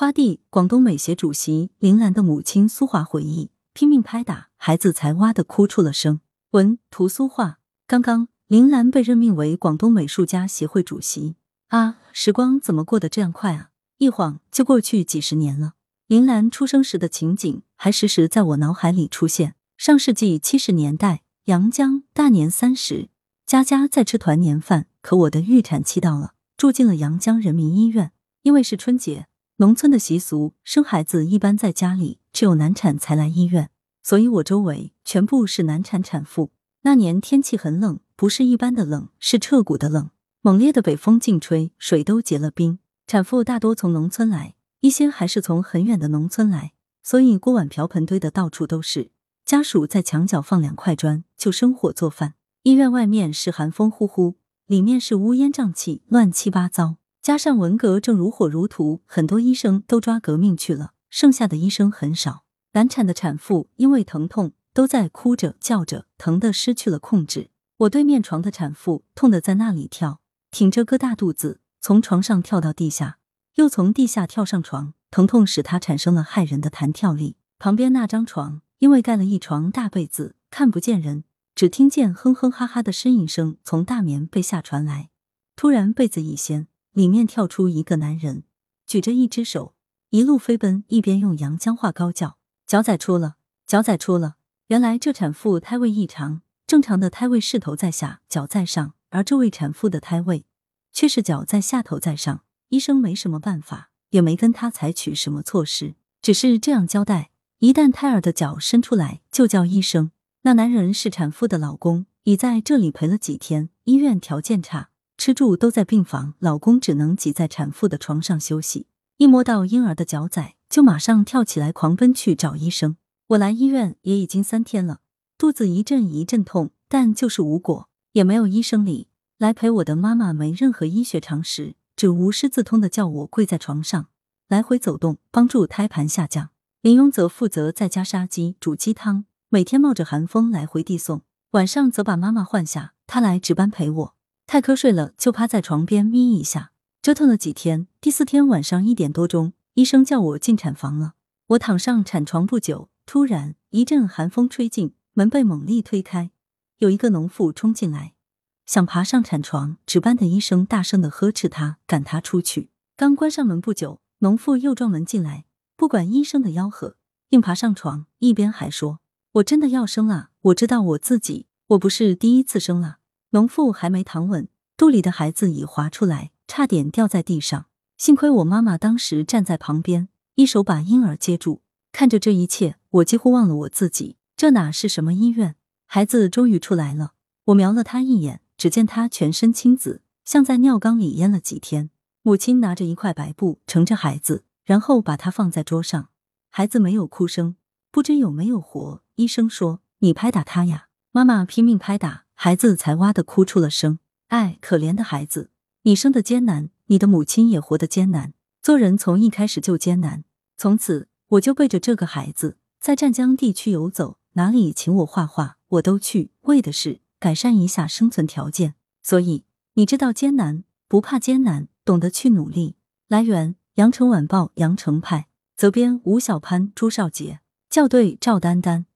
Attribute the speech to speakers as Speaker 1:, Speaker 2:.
Speaker 1: 花地，广东美协主席林兰的母亲苏华回忆：拼命拍打孩子，才哇的哭出了声。文图苏画。刚刚林兰被任命为广东美术家协会主席啊，时光怎么过得这样快啊？一晃就过去几十年了。林兰出生时的情景还时时在我脑海里出现。上世纪七十年代，阳江大年三十，家家在吃团年饭，可我的预产期到了，住进了阳江人民医院，因为是春节。农村的习俗，生孩子一般在家里，只有难产才来医院，所以我周围全部是难产产妇。那年天气很冷，不是一般的冷，是彻骨的冷。猛烈的北风劲吹，水都结了冰。产妇大多从农村来，一些还是从很远的农村来，所以锅碗瓢盆堆的到处都是。家属在墙角放两块砖，就生火做饭。医院外面是寒风呼呼，里面是乌烟瘴气，乱七八糟。加上文革正如火如荼，很多医生都抓革命去了，剩下的医生很少。难产的产妇因为疼痛都在哭着叫着，疼得失去了控制。我对面床的产妇痛得在那里跳，挺着个大肚子，从床上跳到地下，又从地下跳上床，疼痛使她产生了骇人的弹跳力。旁边那张床因为盖了一床大被子，看不见人，只听见哼哼哈哈的呻吟声从大棉被下传来。突然被子一掀。里面跳出一个男人，举着一只手，一路飞奔，一边用阳江话高叫：“脚仔出了，脚仔出了！”原来这产妇胎位异常，正常的胎位是头在下，脚在上，而这位产妇的胎位却是脚在下，头在上。医生没什么办法，也没跟她采取什么措施，只是这样交代：一旦胎儿的脚伸出来，就叫医生。那男人是产妇的老公，已在这里陪了几天，医院条件差。吃住都在病房，老公只能挤在产妇的床上休息。一摸到婴儿的脚仔，就马上跳起来狂奔去找医生。我来医院也已经三天了，肚子一阵一阵痛，但就是无果，也没有医生理。来陪我的妈妈没任何医学常识，只无师自通的叫我跪在床上，来回走动，帮助胎盘下降。林庸则负责在家杀鸡、煮鸡汤，每天冒着寒风来回递送。晚上则把妈妈换下，他来值班陪我。太瞌睡了，就趴在床边眯一下。折腾了几天，第四天晚上一点多钟，医生叫我进产房了。我躺上产床不久，突然一阵寒风吹进，门被猛力推开，有一个农妇冲进来，想爬上产床。值班的医生大声的呵斥他，赶他出去。刚关上门不久，农妇又撞门进来，不管医生的吆喝，硬爬上床，一边还说：“我真的要生了，我知道我自己，我不是第一次生了。”农妇还没躺稳，肚里的孩子已滑出来，差点掉在地上。幸亏我妈妈当时站在旁边，一手把婴儿接住。看着这一切，我几乎忘了我自己。这哪是什么医院？孩子终于出来了。我瞄了他一眼，只见他全身青紫，像在尿缸里淹了几天。母亲拿着一块白布盛着孩子，然后把他放在桌上。孩子没有哭声，不知有没有活。医生说：“你拍打他呀。”妈妈拼命拍打。孩子才哇的哭出了声，哎，可怜的孩子，你生的艰难，你的母亲也活得艰难，做人从一开始就艰难。从此，我就背着这个孩子在湛江地区游走，哪里请我画画，我都去，为的是改善一下生存条件。所以，你知道艰难，不怕艰难，懂得去努力。来源：羊城晚报羊城派，责编：吴小潘、朱少杰，校对：赵丹丹。